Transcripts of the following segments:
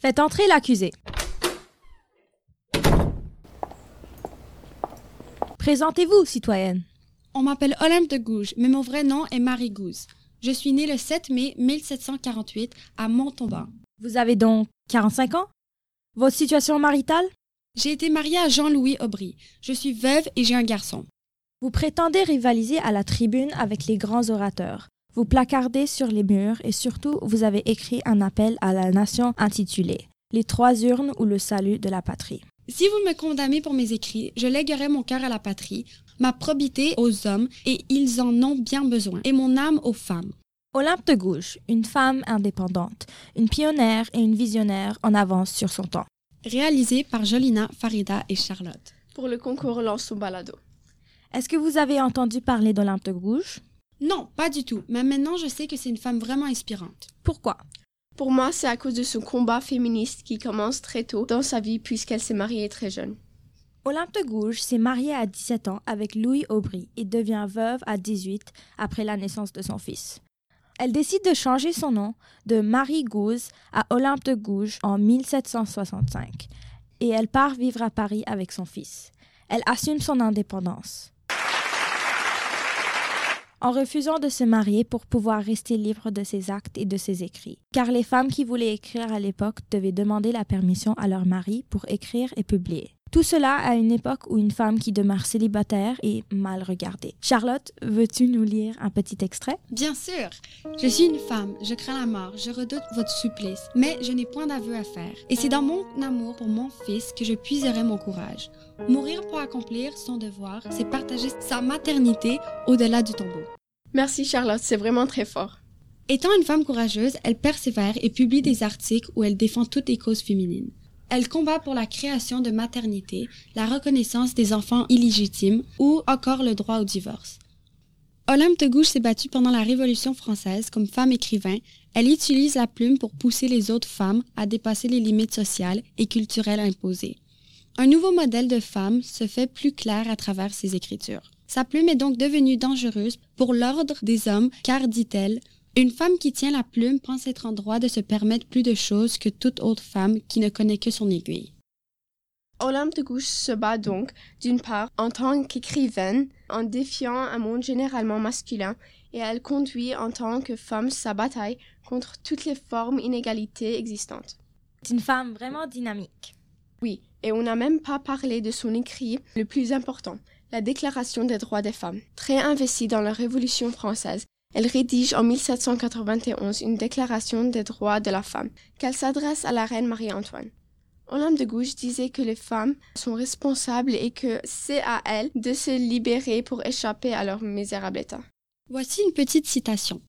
Faites entrer l'accusé. Présentez-vous, citoyenne. On m'appelle Olympe de Gouges, mais mon vrai nom est Marie Gouze. Je suis née le 7 mai 1748 à Montauban. Vous avez donc 45 ans? Votre situation maritale? J'ai été mariée à Jean-Louis Aubry. Je suis veuve et j'ai un garçon. Vous prétendez rivaliser à la tribune avec les grands orateurs. Vous placardez sur les murs et surtout vous avez écrit un appel à la nation intitulé Les trois urnes ou le salut de la patrie. Si vous me condamnez pour mes écrits, je lèguerai mon cœur à la patrie, ma probité aux hommes, et ils en ont bien besoin, et mon âme aux femmes. Olympe de Gouges, une femme indépendante, une pionnière et une visionnaire en avance sur son temps. Réalisé par Jolina, Farida et Charlotte. Pour le concours Lance balado. Est-ce que vous avez entendu parler d'Olympe de Gouges? Non, pas du tout, mais maintenant je sais que c'est une femme vraiment inspirante. Pourquoi? Pour moi, c'est à cause de son combat féministe qui commence très tôt dans sa vie puisqu'elle s'est mariée très jeune. Olympe de Gouges s'est mariée à 17 ans avec Louis Aubry et devient veuve à 18 après la naissance de son fils. Elle décide de changer son nom de Marie Gouze à Olympe de Gouges en 1765 et elle part vivre à Paris avec son fils. Elle assume son indépendance. En refusant de se marier pour pouvoir rester libre de ses actes et de ses écrits. Car les femmes qui voulaient écrire à l'époque devaient demander la permission à leur mari pour écrire et publier. Tout cela à une époque où une femme qui demeure célibataire est mal regardée. Charlotte, veux-tu nous lire un petit extrait? Bien sûr. Je suis une femme, je crains la mort, je redoute votre supplice, mais je n'ai point d'aveu à faire. Et c'est dans mon amour pour mon fils que je puiserai mon courage. Mourir pour accomplir son devoir, c'est partager sa maternité au-delà du tombeau. Merci Charlotte, c'est vraiment très fort. Étant une femme courageuse, elle persévère et publie des articles où elle défend toutes les causes féminines. Elle combat pour la création de maternité, la reconnaissance des enfants illégitimes ou encore le droit au divorce. Olympe de Gouges s'est battue pendant la Révolution française comme femme écrivain. Elle utilise la plume pour pousser les autres femmes à dépasser les limites sociales et culturelles imposées. Un nouveau modèle de femme se fait plus clair à travers ses écritures. Sa plume est donc devenue dangereuse pour l'ordre des hommes car, dit-elle, une femme qui tient la plume pense être en droit de se permettre plus de choses que toute autre femme qui ne connaît que son aiguille. Olympe de Gouges se bat donc, d'une part, en tant qu'écrivaine, en défiant un monde généralement masculin, et elle conduit en tant que femme sa bataille contre toutes les formes d'inégalité existantes. C'est une femme vraiment dynamique. Oui, et on n'a même pas parlé de son écrit le plus important, la Déclaration des droits des femmes. Très investie dans la Révolution française, elle rédige en 1791 une déclaration des droits de la femme, qu'elle s'adresse à la reine Marie-Antoine. Olympe de Gouges disait que les femmes sont responsables et que c'est à elles de se libérer pour échapper à leur misérable état. Voici une petite citation.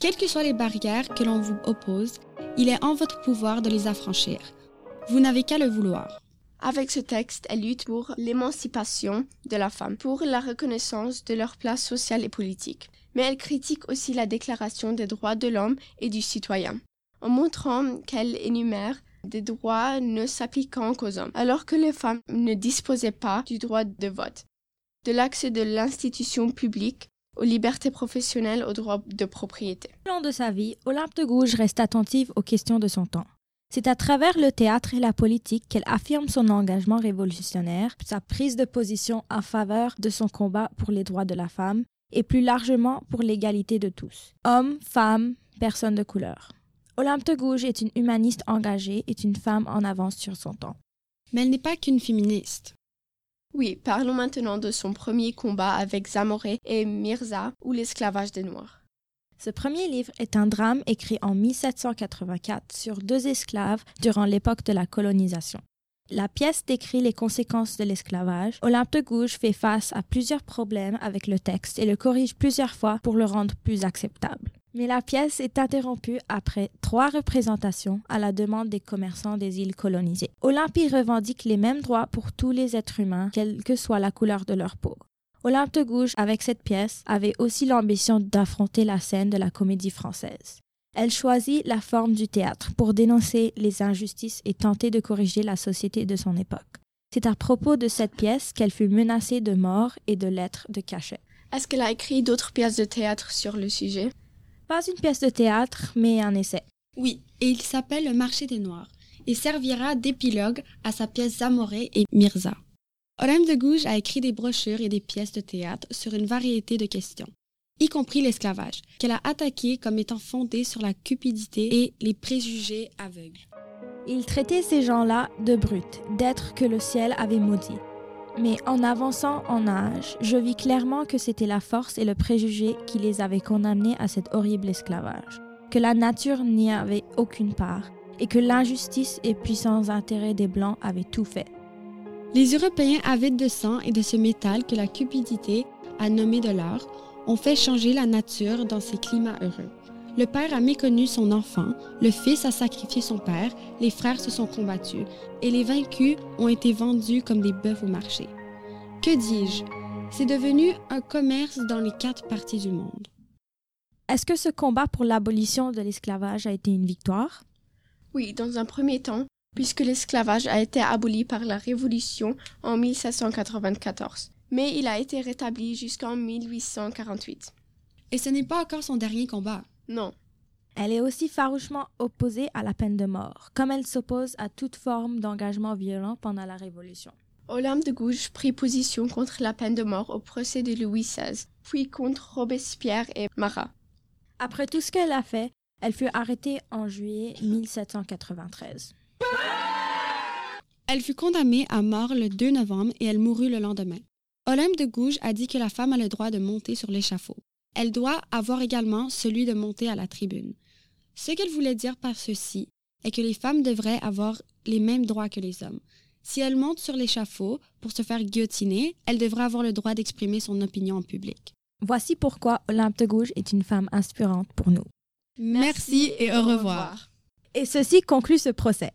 Quelles que soient les barrières que l'on vous oppose, il est en votre pouvoir de les affranchir. Vous n'avez qu'à le vouloir. Avec ce texte, elle lutte pour l'émancipation de la femme, pour la reconnaissance de leur place sociale et politique. Mais elle critique aussi la Déclaration des droits de l'homme et du citoyen, en montrant qu'elle énumère des droits ne s'appliquant qu'aux hommes, alors que les femmes ne disposaient pas du droit de vote, de l'accès de l'institution publique, aux libertés professionnelles, aux droits de propriété. Au long de sa vie, Olympe de Gouges reste attentive aux questions de son temps. C'est à travers le théâtre et la politique qu'elle affirme son engagement révolutionnaire, sa prise de position en faveur de son combat pour les droits de la femme et plus largement pour l'égalité de tous, hommes, femmes, personnes de couleur. Olympe de Gouges est une humaniste engagée et une femme en avance sur son temps. Mais elle n'est pas qu'une féministe. Oui, parlons maintenant de son premier combat avec Zamoré et Mirza ou l'esclavage des Noirs. Ce premier livre est un drame écrit en 1784 sur deux esclaves durant l'époque de la colonisation. La pièce décrit les conséquences de l'esclavage. Olympe de Gouges fait face à plusieurs problèmes avec le texte et le corrige plusieurs fois pour le rendre plus acceptable. Mais la pièce est interrompue après trois représentations à la demande des commerçants des îles colonisées. Olympie revendique les mêmes droits pour tous les êtres humains, quelle que soit la couleur de leur peau. Olympe de Gouges, avec cette pièce, avait aussi l'ambition d'affronter la scène de la comédie française. Elle choisit la forme du théâtre pour dénoncer les injustices et tenter de corriger la société de son époque. C'est à propos de cette pièce qu'elle fut menacée de mort et de lettres de cachet. Est-ce qu'elle a écrit d'autres pièces de théâtre sur le sujet? Pas une pièce de théâtre, mais un essai. Oui, et il s'appelle Le marché des Noirs. et servira d'épilogue à sa pièce Zamoré et Mirza. Olympe de Gouges a écrit des brochures et des pièces de théâtre sur une variété de questions, y compris l'esclavage, qu'elle a attaqué comme étant fondé sur la cupidité et les préjugés aveugles. Il traitait ces gens-là de brutes, d'êtres que le ciel avait maudits. Mais en avançant en âge, je vis clairement que c'était la force et le préjugé qui les avaient condamnés à cet horrible esclavage, que la nature n'y avait aucune part, et que l'injustice et puissants intérêts des Blancs avaient tout fait. Les Européens avides de sang et de ce métal que la cupidité a nommé de l'or ont fait changer la nature dans ces climats heureux. Le père a méconnu son enfant, le fils a sacrifié son père, les frères se sont combattus, et les vaincus ont été vendus comme des bœufs au marché. Que dis-je? C'est devenu un commerce dans les quatre parties du monde. Est-ce que ce combat pour l'abolition de l'esclavage a été une victoire? Oui, dans un premier temps, puisque l'esclavage a été aboli par la Révolution en 1794, mais il a été rétabli jusqu'en 1848. Et ce n'est pas encore son dernier combat. Non. Elle est aussi farouchement opposée à la peine de mort, comme elle s'oppose à toute forme d'engagement violent pendant la Révolution. Olympe de Gouges prit position contre la peine de mort au procès de Louis XVI, puis contre Robespierre et Marat. Après tout ce qu'elle a fait, elle fut arrêtée en juillet 1793. Elle fut condamnée à mort le 2 novembre et elle mourut le lendemain. Olympe de Gouges a dit que la femme a le droit de monter sur l'échafaud. Elle doit avoir également celui de monter à la tribune. Ce qu'elle voulait dire par ceci est que les femmes devraient avoir les mêmes droits que les hommes. Si elle monte sur l'échafaud pour se faire guillotiner, elle devrait avoir le droit d'exprimer son opinion en public. Voici pourquoi Olympe de Gouges est une femme inspirante pour nous. Merci, et au revoir. Et ceci conclut ce procès.